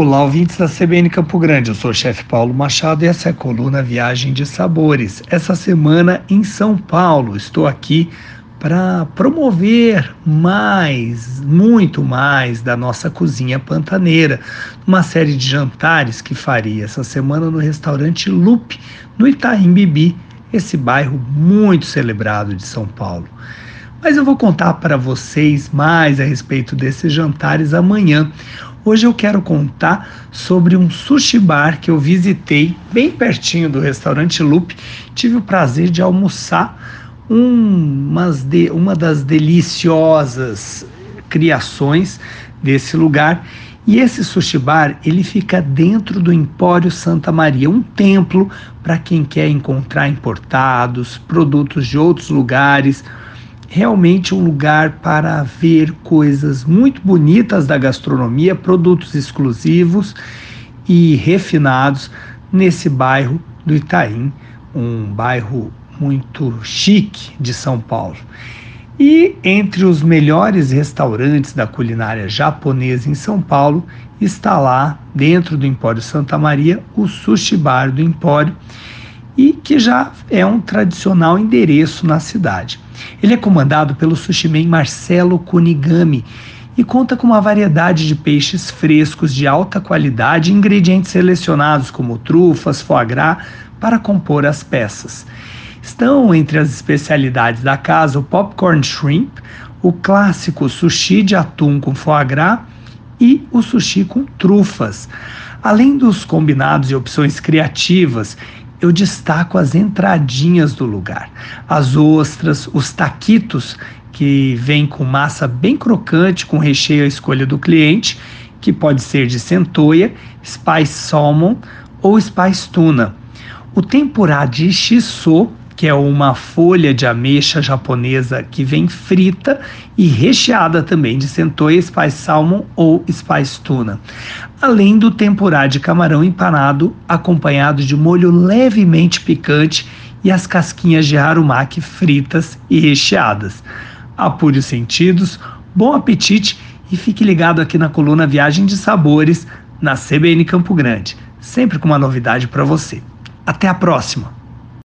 Olá, ouvintes da CBN Campo Grande. Eu sou o chefe Paulo Machado e essa é a coluna Viagem de Sabores. Essa semana em São Paulo, estou aqui para promover mais, muito mais da nossa cozinha pantaneira, uma série de jantares que faria essa semana no restaurante Lupe, no Itaim Bibi, esse bairro muito celebrado de São Paulo. Mas eu vou contar para vocês mais a respeito desses jantares amanhã. Hoje eu quero contar sobre um sushi bar que eu visitei bem pertinho do restaurante Loop. Tive o prazer de almoçar um, de, uma das deliciosas criações desse lugar. E esse sushi bar, ele fica dentro do Empório Santa Maria, um templo para quem quer encontrar importados, produtos de outros lugares, realmente um lugar para ver coisas muito bonitas da gastronomia, produtos exclusivos e refinados nesse bairro do Itaim, um bairro muito chique de São Paulo. E entre os melhores restaurantes da culinária japonesa em São Paulo está lá, dentro do Empório Santa Maria, o Sushi Bar do Empório, e que já é um tradicional endereço na cidade. Ele é comandado pelo sushiman Marcelo Kunigami e conta com uma variedade de peixes frescos de alta qualidade e ingredientes selecionados como trufas, foie gras para compor as peças. Estão entre as especialidades da casa o popcorn shrimp, o clássico sushi de atum com foie gras e o sushi com trufas. Além dos combinados e opções criativas, eu destaco as entradinhas do lugar. As ostras, os taquitos, que vêm com massa bem crocante, com recheio à escolha do cliente, que pode ser de centoia, spice salmon ou spice tuna. O tempurá de shiso, que é uma folha de ameixa japonesa que vem frita e recheada também de centoia, spice salmon ou spice tuna. Além do tempurá de camarão empanado, acompanhado de molho levemente picante e as casquinhas de harumaki fritas e recheadas. Apure os sentidos, bom apetite e fique ligado aqui na coluna Viagem de Sabores na CBN Campo Grande, sempre com uma novidade para você. Até a próxima!